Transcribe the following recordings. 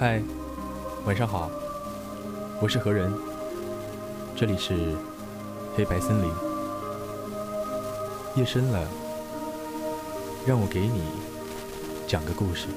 嗨，晚上好，我是何人，这里是黑白森林。夜深了，让我给你讲个故事。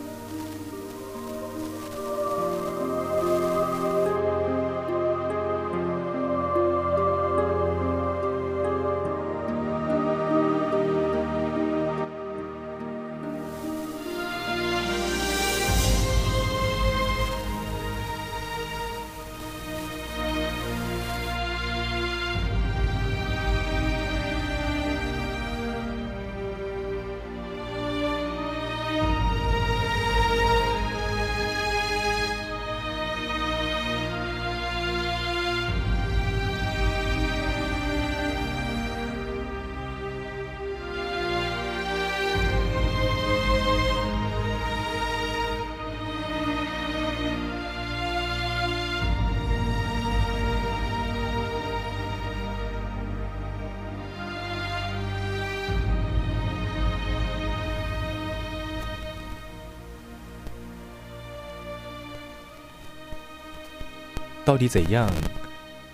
到底怎样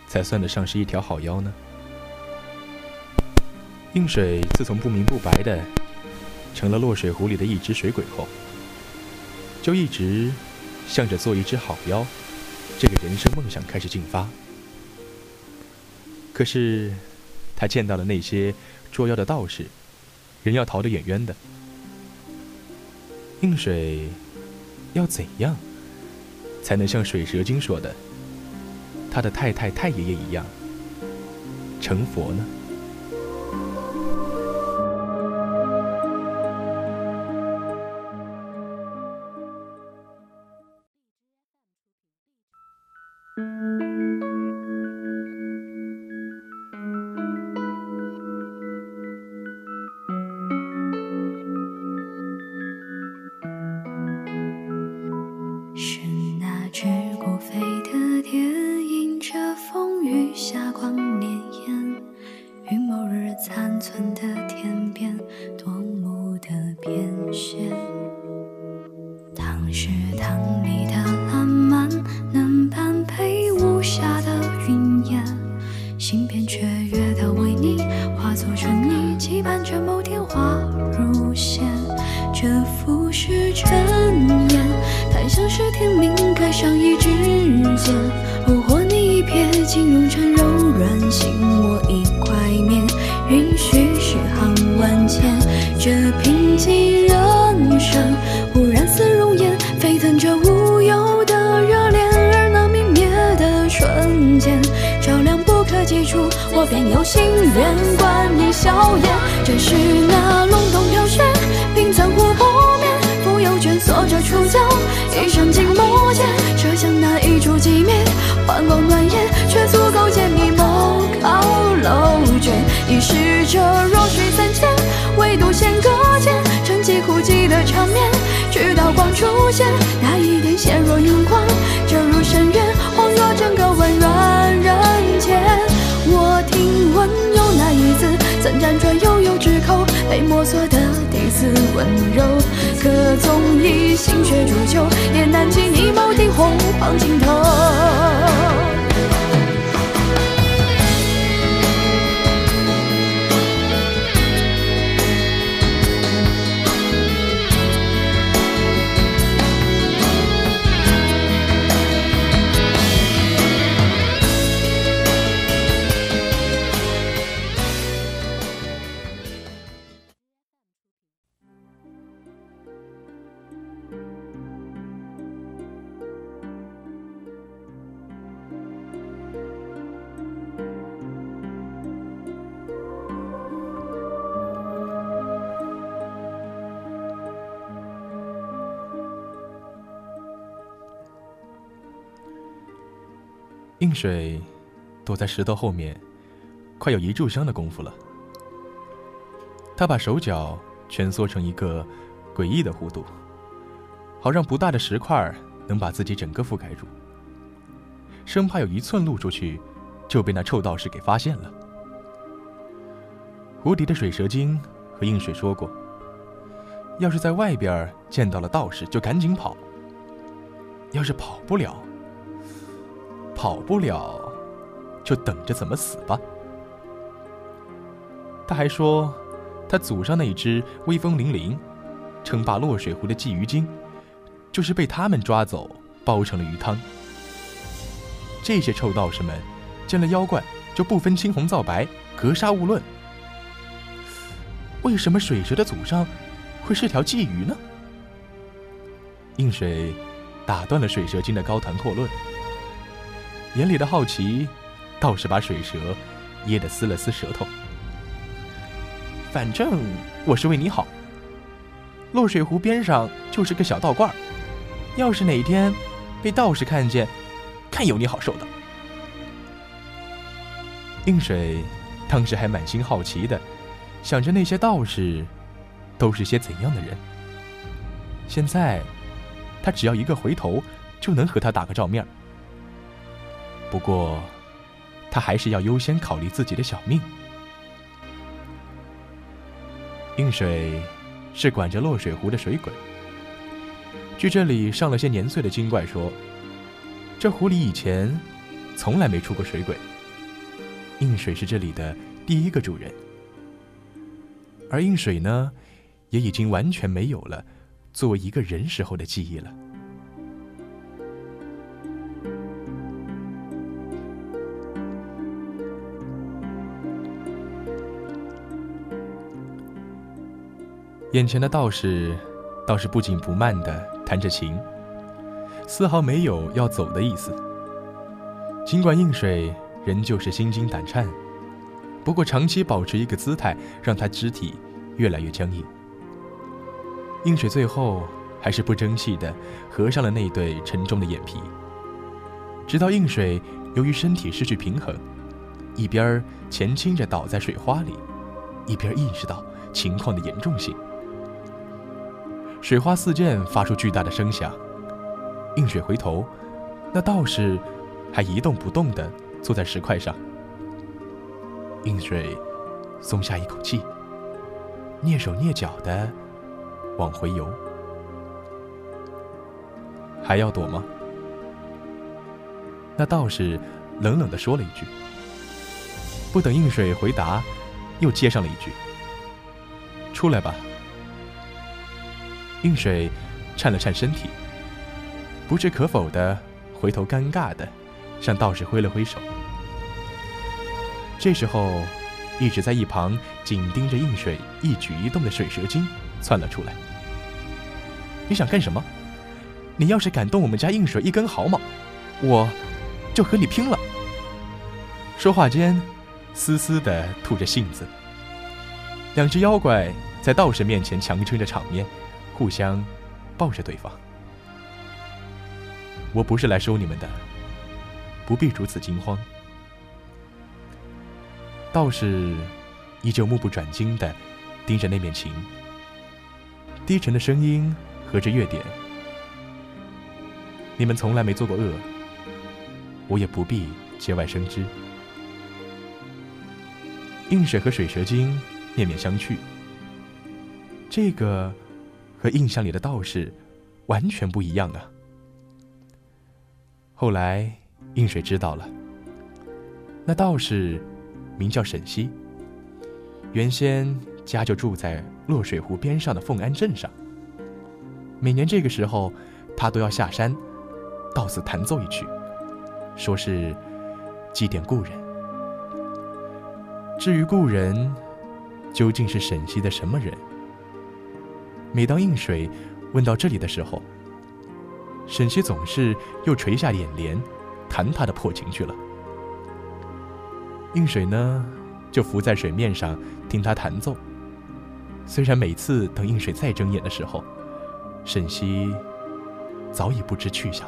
才算得上是一条好妖呢？映水自从不明不白的成了落水湖里的一只水鬼后，就一直向着做一只好妖这个人生梦想开始进发。可是他见到了那些捉妖的道士，人要逃得远远的。映水要怎样才能像水蛇精说的？他的太太太爷爷一样成佛呢？一指尖。如或你一瞥，竟融成柔软，心我一块面，允许诗行万千。这贫瘠人生，忽然似熔岩，沸腾着无忧的热恋，而那泯灭的瞬间，照亮不可及处，我便有心愿观你笑颜。正是那隆冬飘雪，锁着触角，一生静默间，设想那一烛寂灭，幻光暖眼，却足够见你眸高楼卷。已是这弱水三千，唯独弦搁浅，沉寂枯寂的缠绵，直到光出现，那一点显若荧光，折入深渊，恍若整个温软人间。我听闻有那一字，曾辗转悠悠之口，被摸索的似温柔。可纵以心血煮酒，也难及你眸底红黄尽头。映水躲在石头后面，快有一炷香的功夫了。他把手脚蜷缩成一个诡异的弧度，好让不大的石块能把自己整个覆盖住，生怕有一寸露出去就被那臭道士给发现了。湖底的水蛇精和映水说过，要是在外边见到了道士，就赶紧跑。要是跑不了，跑不了，就等着怎么死吧。他还说，他祖上那一只威风凛凛、称霸落水湖的鲫鱼精，就是被他们抓走煲成了鱼汤。这些臭道士们见了妖怪就不分青红皂白，格杀勿论。为什么水蛇的祖上会是条鲫鱼呢？映水打断了水蛇精的高谈阔论。眼里的好奇，倒是把水蛇噎得撕了撕舌头。反正我是为你好。落水湖边上就是个小道观要是哪天被道士看见，看有你好受的。映水当时还满心好奇的想着那些道士都是些怎样的人。现在，他只要一个回头，就能和他打个照面。不过，他还是要优先考虑自己的小命。映水是管着落水湖的水鬼。据这里上了些年岁的精怪说，这湖里以前从来没出过水鬼。映水是这里的第一个主人，而映水呢，也已经完全没有了作为一个人时候的记忆了。眼前的道士倒是不紧不慢地弹着琴，丝毫没有要走的意思。尽管映水仍旧是心惊胆颤，不过长期保持一个姿态，让他肢体越来越僵硬。映水最后还是不争气地合上了那对沉重的眼皮，直到映水由于身体失去平衡，一边前倾着倒在水花里，一边意识到情况的严重性。水花四溅，发出巨大的声响。映水回头，那道士还一动不动地坐在石块上。映水松下一口气，蹑手蹑脚地往回游。还要躲吗？那道士冷冷地说了一句。不等映水回答，又接上了一句：“出来吧。”映水颤了颤身体，不置可否的回头，尴尬的向道士挥了挥手。这时候，一直在一旁紧盯着映水一举一动的水蛇精窜了出来。你想干什么？你要是敢动我们家映水一根毫毛，我就和你拼了！说话间，丝丝的吐着信子。两只妖怪在道士面前强撑着场面。互相抱着对方。我不是来收你们的，不必如此惊慌。道士依旧目不转睛的盯着那面琴，低沉的声音和着乐点，你们从来没做过恶，我也不必节外生枝。映水和水蛇精面面相觑，这个和印象里的道士完全不一样啊。后来应水知道了，那道士名叫沈西，原先家就住在落水湖边上的凤安镇上。每年这个时候，他都要下山到此弹奏一曲，说是祭奠故人。至于故人究竟是沈西的什么人？每当应水问到这里的时候，沈西总是又垂下眼帘，弹他的破琴去了。应水呢，就浮在水面上听他弹奏。虽然每次等应水再睁眼的时候，沈西早已不知去向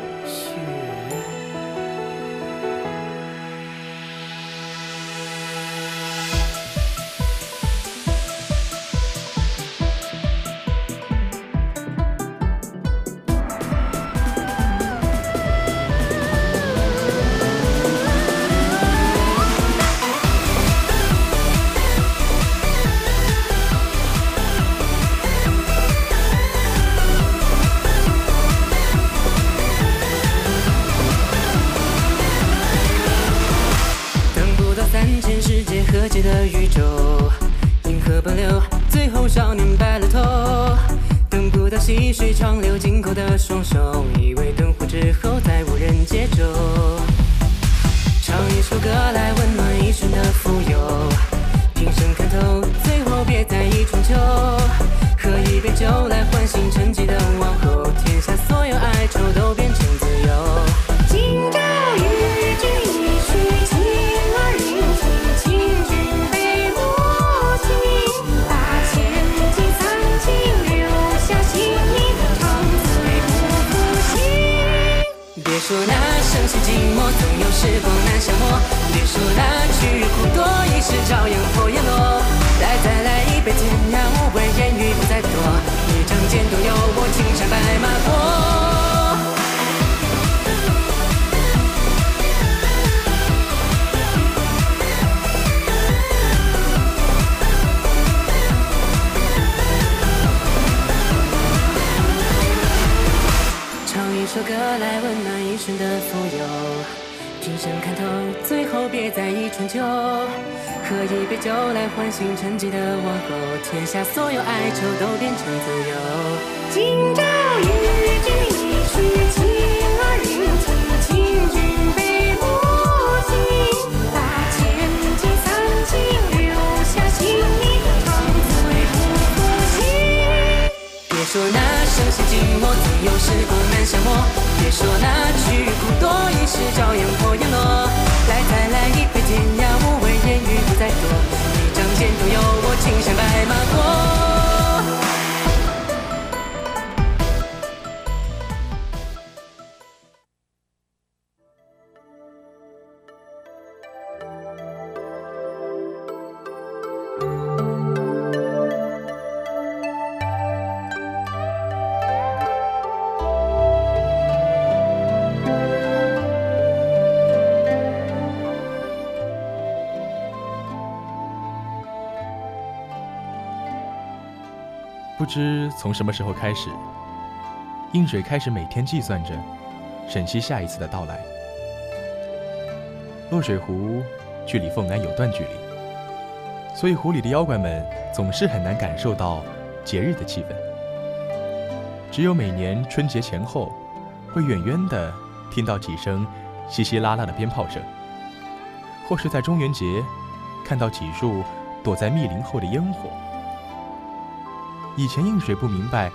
在意春秋。喝一杯酒来唤醒沉寂的往后，天下所有哀愁都变成自由。今朝与君一曲说那生死寂寞，总有时光难消磨。别说那曲苦多，一时朝阳破阳落。来，再来一杯，天涯无畏，烟雨不再多。一仗剑都有我，青山白马过。不知从什么时候开始，映水开始每天计算着沈西下一次的到来。落水湖距离凤安有段距离，所以湖里的妖怪们总是很难感受到节日的气氛。只有每年春节前后，会远远地听到几声稀稀拉拉的鞭炮声，或是在中元节看到几束躲在密林后的烟火。以前映水不明白，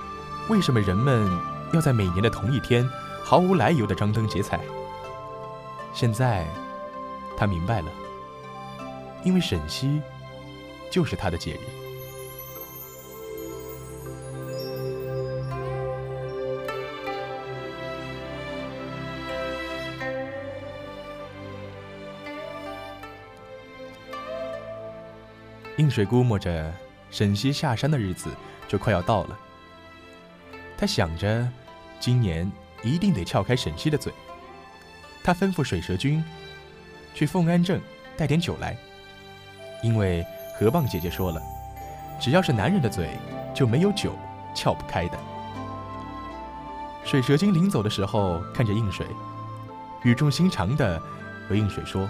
为什么人们要在每年的同一天毫无来由的张灯结彩。现在，他明白了，因为沈西就是他的节日。映水估摸着沈西下山的日子就快要到了，他想着，今年一定得撬开沈西的嘴。他吩咐水蛇君去凤安镇带点酒来，因为河蚌姐姐说了，只要是男人的嘴，就没有酒撬不开的。水蛇精临走的时候，看着映水，语重心长的和映水说：“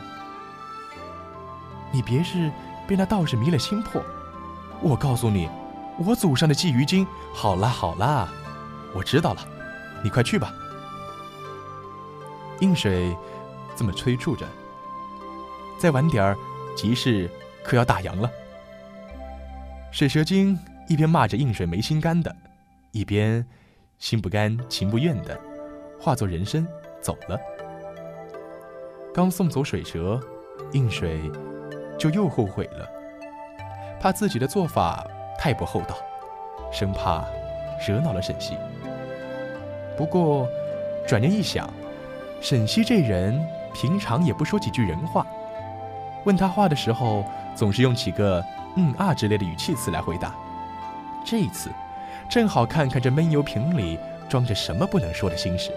你别是……”被那道士迷了心魄，我告诉你，我祖上的鲫鱼精。好啦好啦，我知道了，你快去吧。映水这么催促着，再晚点儿，集市可要打烊了。水蛇精一边骂着映水没心肝的，一边心不甘情不愿的化作人身走了。刚送走水蛇，映水。就又后悔了，怕自己的做法太不厚道，生怕惹恼了沈西。不过转念一想，沈西这人平常也不说几句人话，问他话的时候总是用几个“嗯啊”之类的语气词来回答。这一次正好看看这闷油瓶里装着什么不能说的心事。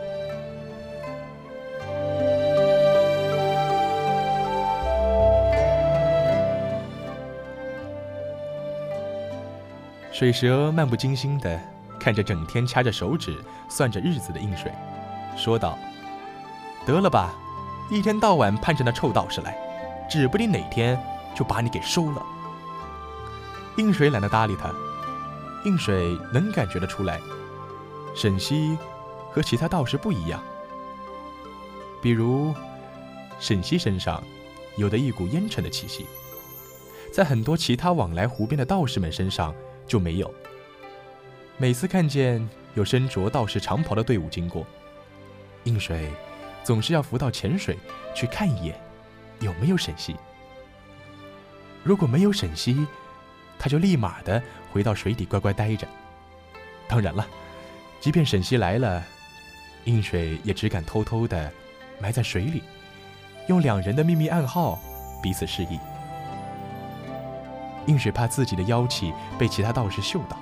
水蛇漫不经心地看着整天掐着手指算着日子的映水，说道：“得了吧，一天到晚盼着那臭道士来，指不定哪天就把你给收了。”映水懒得搭理他。映水能感觉得出来，沈西和其他道士不一样。比如，沈西身上有的一股烟尘的气息，在很多其他往来湖边的道士们身上。就没有。每次看见有身着道士长袍的队伍经过，应水总是要浮到浅水去看一眼，有没有沈西。如果没有沈西，他就立马的回到水底乖乖待着。当然了，即便沈西来了，应水也只敢偷偷的埋在水里，用两人的秘密暗号彼此示意。映水怕自己的妖气被其他道士嗅到，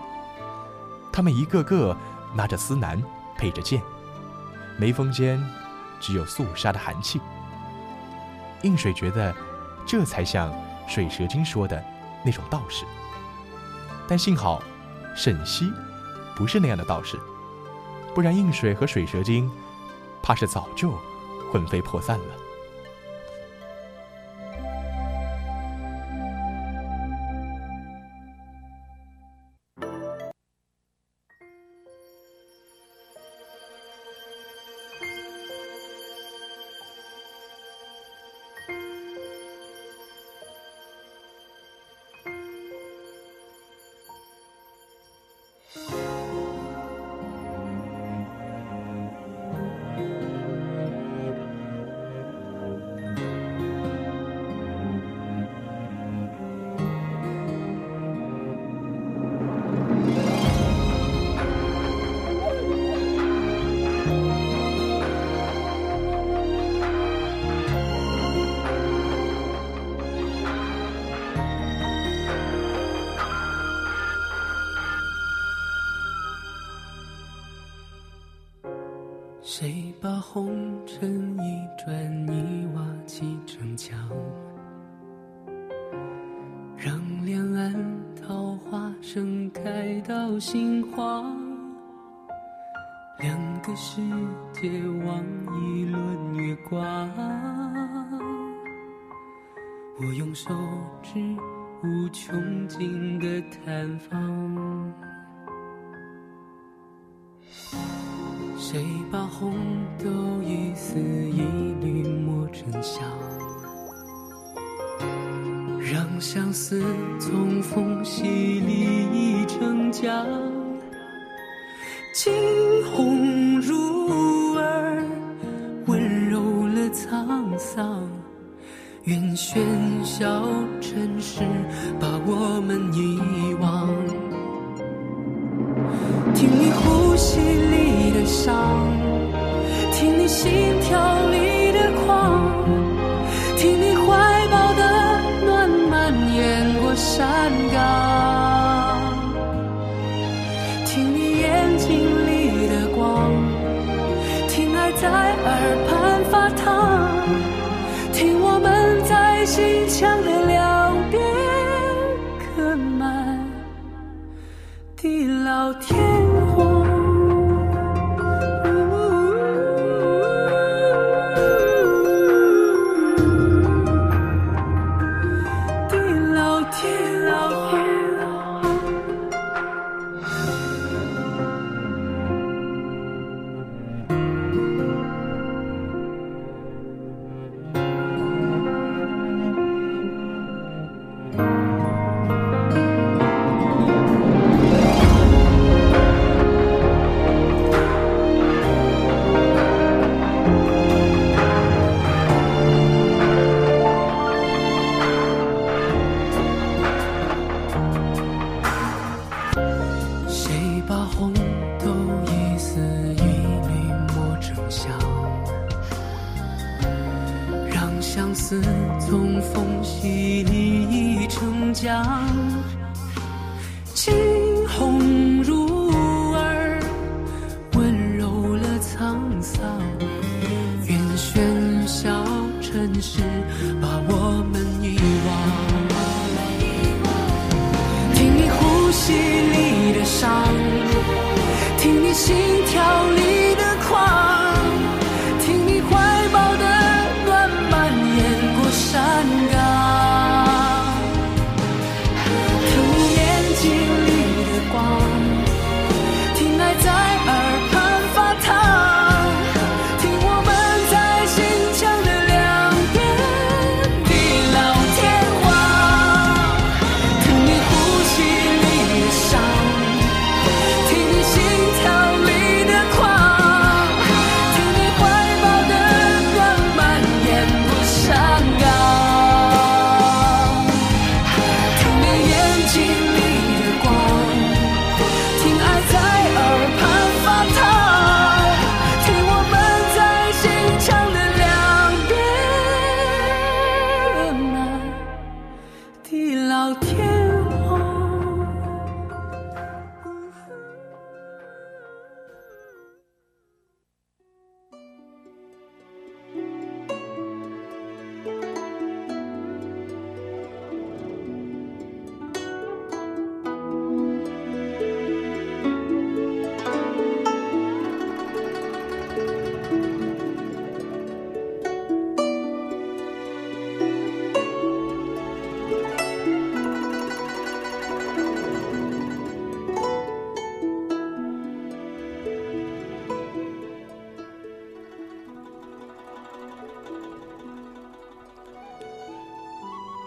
他们一个个拿着丝楠，配着剑，眉峰间只有肃杀的寒气。映水觉得，这才像水蛇精说的那种道士。但幸好，沈西不是那样的道士，不然映水和水蛇精，怕是早就魂飞魄散了。红尘一砖一瓦砌成墙？让两岸桃花盛开到心慌。两个世界望一轮月光。我用手指无穷尽的探访。谁把红豆一丝一缕磨成香？让相思从缝隙里成浆，惊鸿入耳，温柔了沧桑。愿喧嚣尘世把我们遗忘，听你呼吸里的伤，听你心跳里的狂，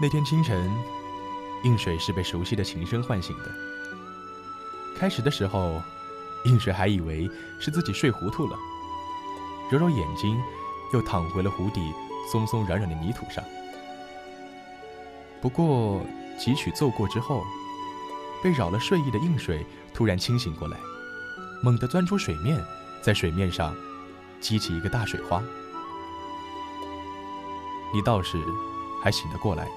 那天清晨，映水是被熟悉的琴声唤醒的。开始的时候，映水还以为是自己睡糊涂了，揉揉眼睛，又躺回了湖底松松软软的泥土上。不过几曲奏过之后，被扰了睡意的映水突然清醒过来，猛地钻出水面，在水面上激起一个大水花。你倒是还醒得过来。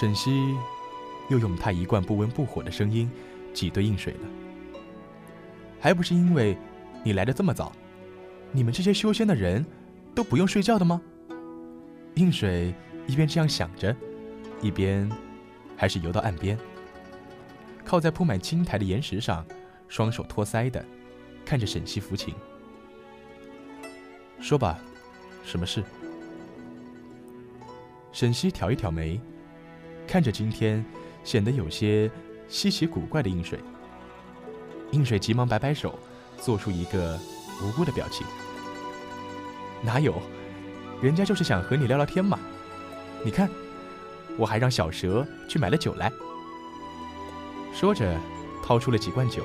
沈西又用他一贯不温不火的声音挤兑映水了，还不是因为你来的这么早？你们这些修仙的人都不用睡觉的吗？映水一边这样想着，一边还是游到岸边，靠在铺满青苔的岩石上，双手托腮的看着沈西抚琴。说吧，什么事？沈西挑一挑眉。看着今天显得有些稀奇古怪的映水，映水急忙摆摆手，做出一个无辜的表情。哪有，人家就是想和你聊聊天嘛。你看，我还让小蛇去买了酒来。说着，掏出了几罐酒。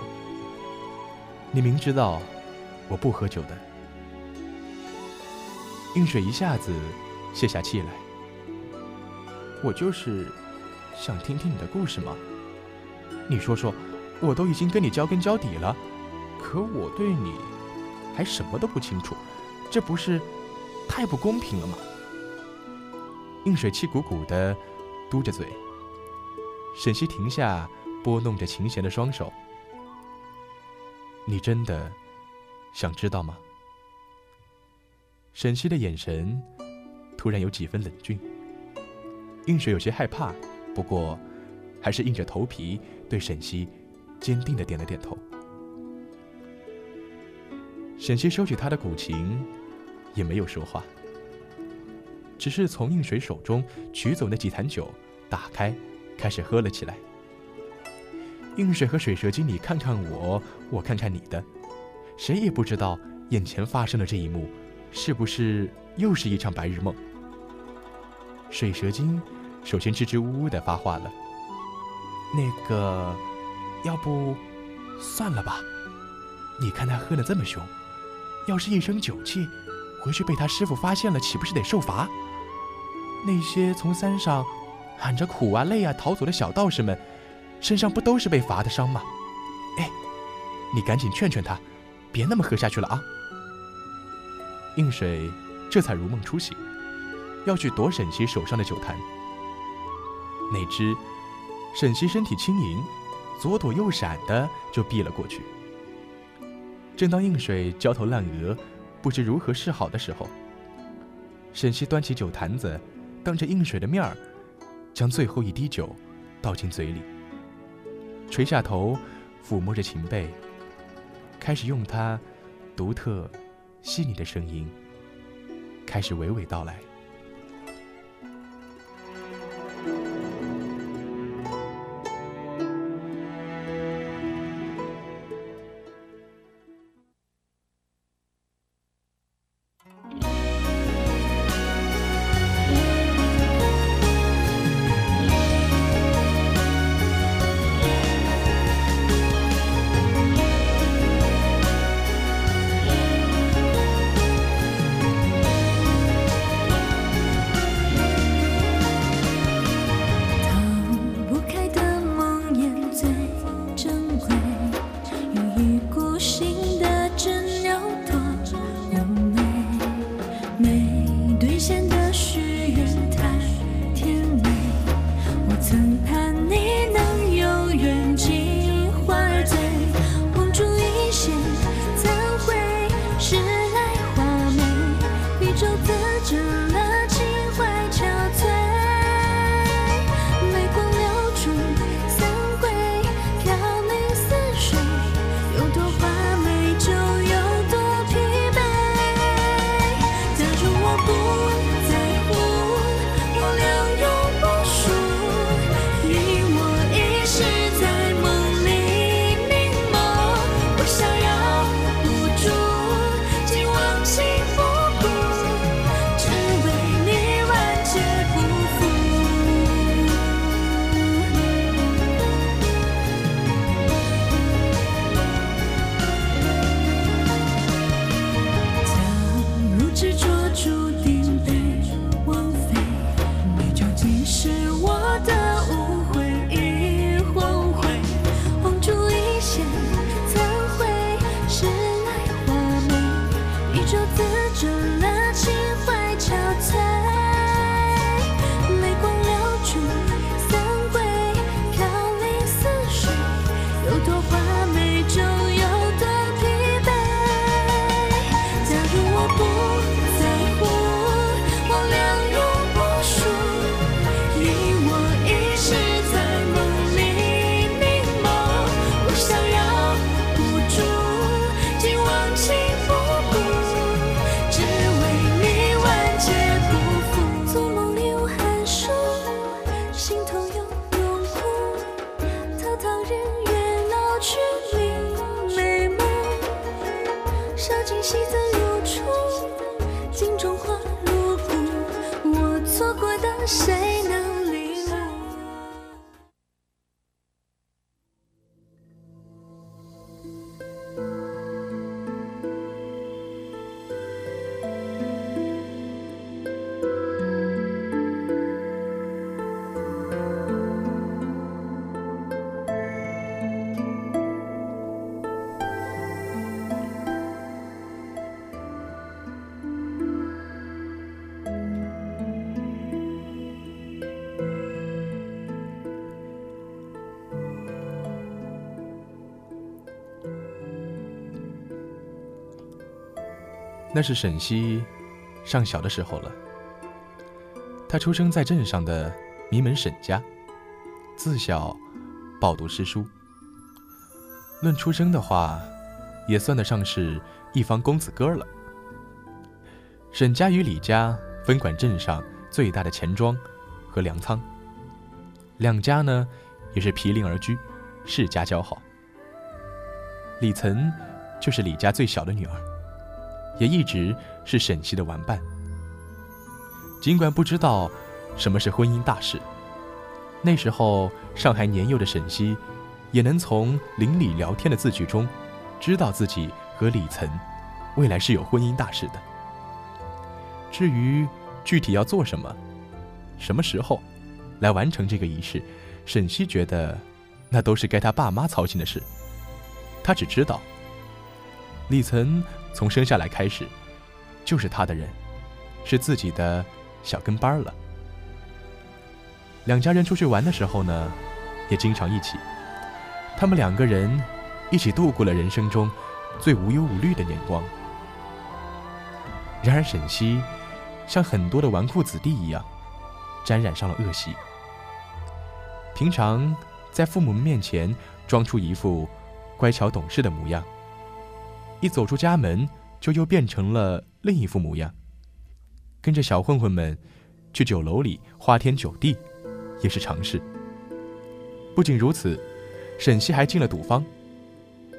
你明知道我不喝酒的。映水一下子泄下气来。我就是想听听你的故事吗。你说说，我都已经跟你交根交底了，可我对你还什么都不清楚，这不是太不公平了吗？映水气鼓鼓的嘟着嘴。沈西停下拨弄着琴弦的双手。你真的想知道吗？沈西的眼神突然有几分冷峻。映水有些害怕，不过还是硬着头皮对沈西坚定的点了点头。沈西收起他的古琴，也没有说话，只是从应水手中取走那几坛酒，打开，开始喝了起来。应水和水蛇精，你看看我，我看看你的，谁也不知道眼前发生的这一幕，是不是又是一场白日梦。水蛇精首先支支吾吾的发话了：“那个，要不算了吧？你看他喝的这么凶，要是一身酒气，回去被他师傅发现了，岂不是得受罚？那些从山上喊着苦啊累啊逃走的小道士们。”身上不都是被罚的伤吗？哎，你赶紧劝劝他，别那么喝下去了啊！应水这才如梦初醒，要去夺沈西手上的酒坛。哪知沈西身体轻盈，左躲右闪的就避了过去。正当应水焦头烂额，不知如何是好的时候，沈西端起酒坛子，当着应水的面儿，将最后一滴酒倒进嘴里。垂下头，抚摸着琴背，开始用他独特、细腻的声音，开始娓娓道来。那是沈西上小的时候了。他出生在镇上的名门沈家，自小饱读诗书。论出生的话，也算得上是一方公子哥了。沈家与李家分管镇上最大的钱庄和粮仓，两家呢也是毗邻而居，世家交好。李岑就是李家最小的女儿，也一直是沈西的玩伴。尽管不知道什么是婚姻大事，那时候尚还年幼的沈西，也能从邻里聊天的字句中，知道自己和李岑未来是有婚姻大事的。至于具体要做什么，什么时候来完成这个仪式，沈西觉得那都是该他爸妈操心的事。他只知道，李岑从生下来开始，就是他的人，是自己的小跟班了。两家人出去玩的时候呢，也经常一起。他们两个人一起度过了人生中最无忧无虑的年光。然而沈西像很多的纨绔子弟一样，沾染上了恶习。平常在父母面前装出一副。乖巧懂事的模样，一走出家门就又变成了另一副模样。跟着小混混们去酒楼里花天酒地，也是常事。不仅如此，沈西还进了赌坊。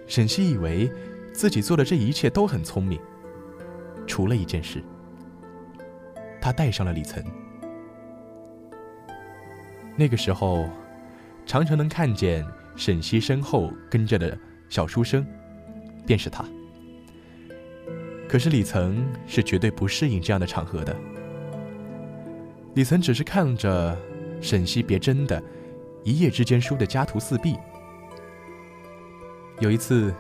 沈西以为自己做的这一切都很聪明，除了一件事，他带上了李岑。那个时候，常常能看见。沈西身后跟着的小书生，便是他。可是李岑是绝对不适应这样的场合的。李岑只是看着沈西别真的，一夜之间输得家徒四壁。有一次，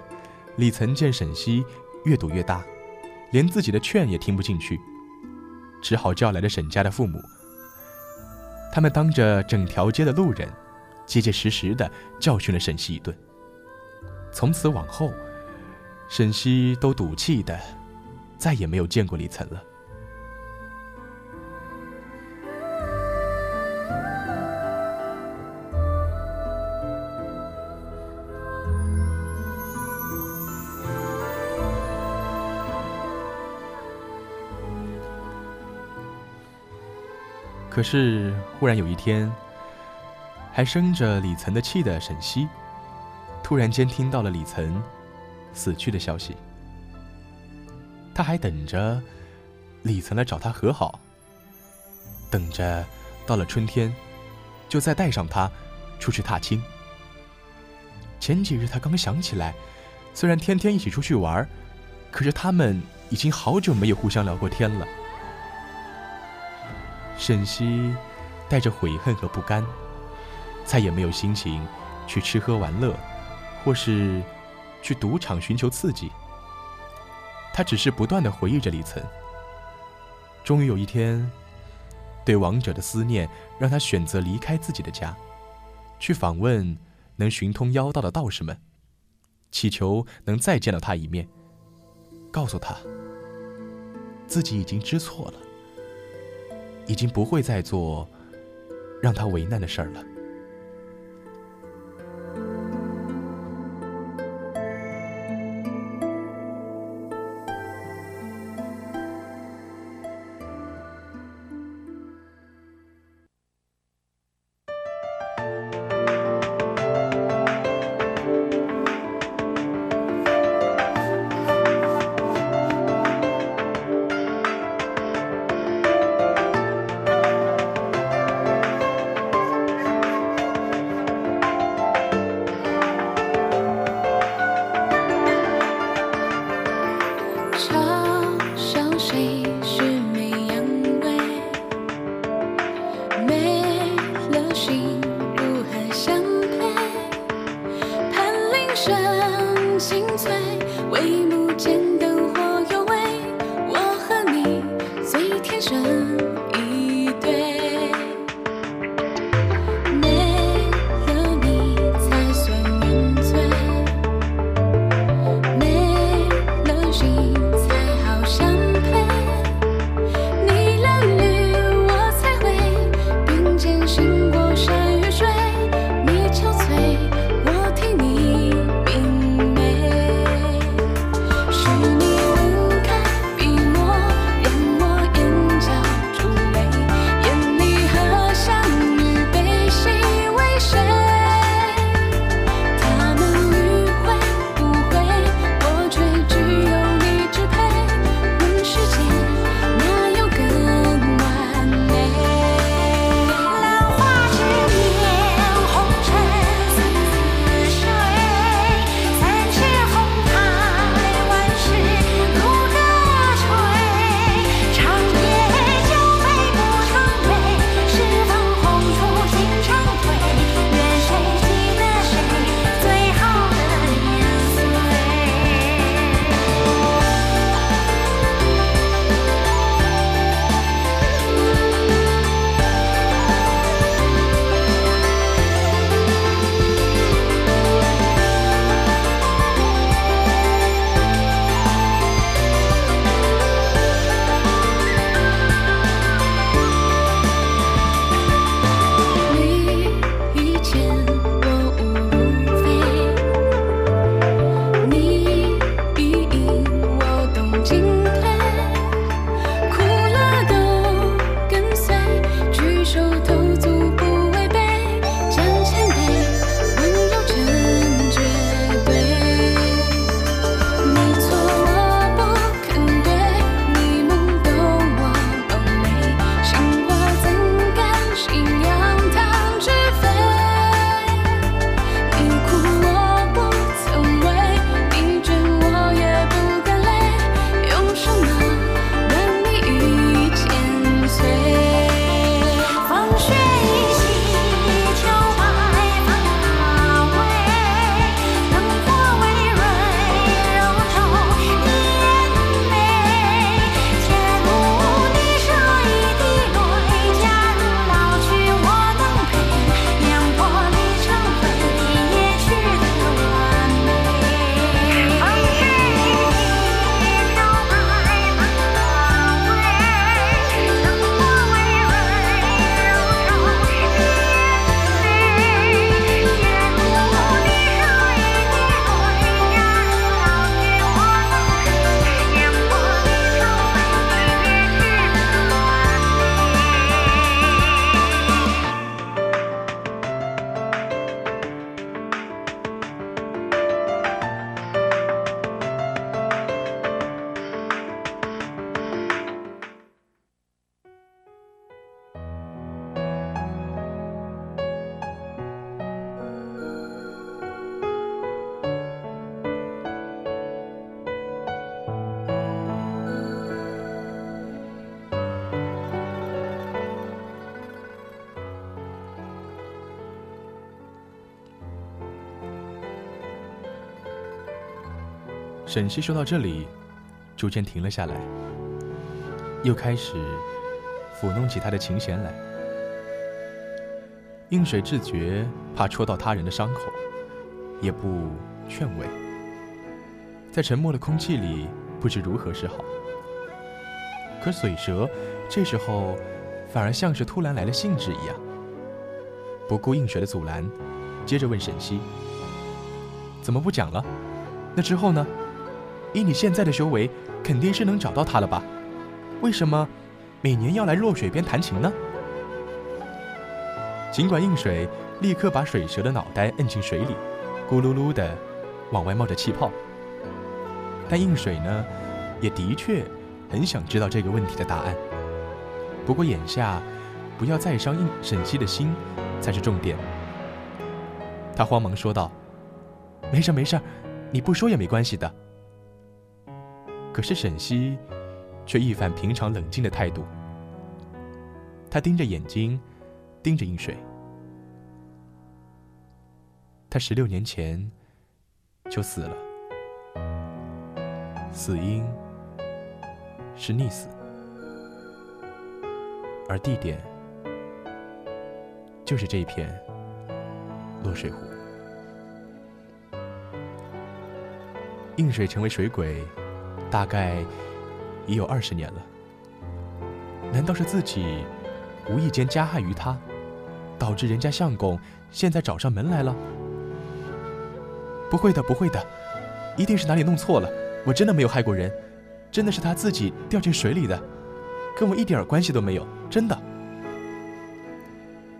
李岑见沈西越赌越大，连自己的劝也听不进去，只好叫来了沈家的父母。他们当着整条街的路人。结结实实的教训了沈西一顿。从此往后，沈西都赌气的，再也没有见过李岑了。可是，忽然有一天。还生着李岑的气的沈西，突然间听到了李岑死去的消息。他还等着李岑来找他和好，等着到了春天，就再带上他出去踏青。前几日他刚想起来，虽然天天一起出去玩，可是他们已经好久没有互相聊过天了。沈西带着悔恨和不甘。再也没有心情去吃喝玩乐，或是去赌场寻求刺激。他只是不断的回忆着李岑。终于有一天，对王者的思念让他选择离开自己的家，去访问能寻通妖道的道士们，祈求能再见到他一面，告诉他自己已经知错了，已经不会再做让他为难的事儿了。沈西说到这里，逐渐停了下来，又开始抚弄起他的琴弦来。应水自觉怕戳到他人的伤口，也不劝慰，在沉默的空气里不知如何是好。可水蛇这时候反而像是突然来了兴致一样，不顾应水的阻拦，接着问沈西：“怎么不讲了？那之后呢？以你现在的修为，肯定是能找到他了吧？为什么每年要来弱水边弹琴呢？”尽管应水立刻把水蛇的脑袋摁进水里，咕噜噜的往外冒着气泡，但应水呢，也的确很想知道这个问题的答案。不过眼下，不要再伤应沈西的心才是重点。他慌忙说道：“没事没事，你不说也没关系的。”可是沈西却一反平常冷静的态度，他盯着眼睛。盯着应水，他十六年前就死了，死因是溺死，而地点就是这片落水湖。应水成为水鬼，大概已有二十年了，难道是自己无意间加害于他？导致人家相公现在找上门来了？不会的，不会的，一定是哪里弄错了。我真的没有害过人，真的是他自己掉进水里的，跟我一点关系都没有，真的。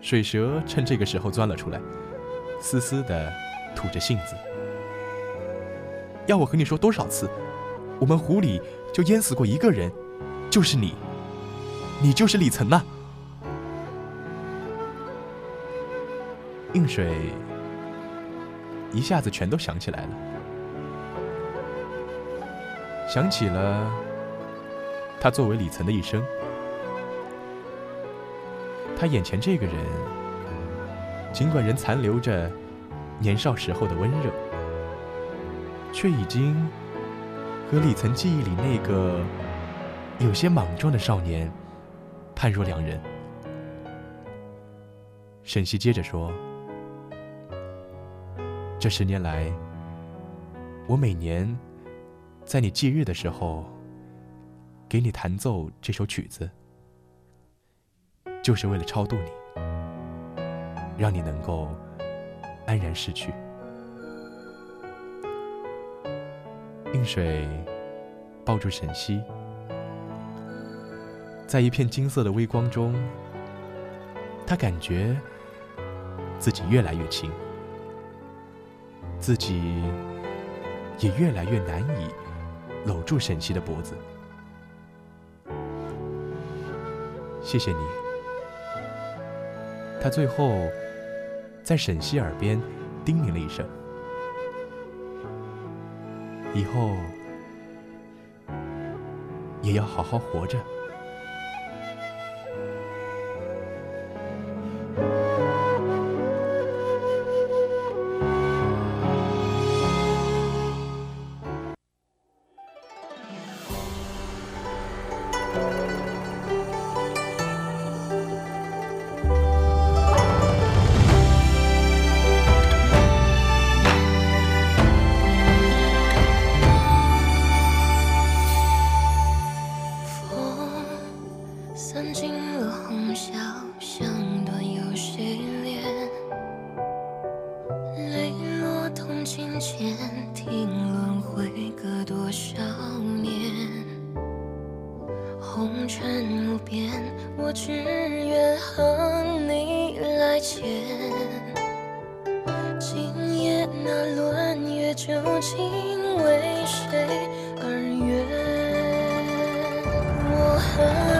水蛇趁这个时候钻了出来，嘶嘶的吐着信子。要我和你说多少次，我们湖里就淹死过一个人，就是你，你就是李岑呐。映水一下子全都想起来了，想起了他作为李岑的一生。他眼前这个人，尽管仍残留着年少时候的温热，却已经和李岑记忆里那个有些莽撞的少年判若两人。沈西接着说。这十年来，我每年在你忌日的时候，给你弹奏这首曲子，就是为了超度你，让你能够安然逝去。映水抱住沈西，在一片金色的微光中，他感觉自己越来越轻。自己也越来越难以搂住沈西的脖子。谢谢你。他最后在沈西耳边叮咛了一声：“以后也要好好活着。”情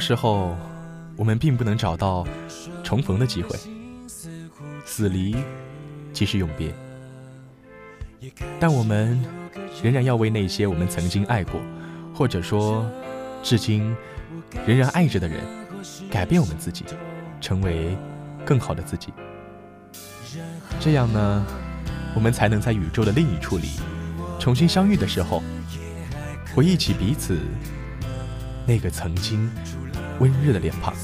时候，我们并不能找到重逢的机会，死离即是永别。但我们仍然要为那些我们曾经爱过，或者说至今仍然爱着的人，改变我们自己，成为更好的自己。这样呢，我们才能在宇宙的另一处里重新相遇的时候，回忆起彼此那个曾经温热的脸庞。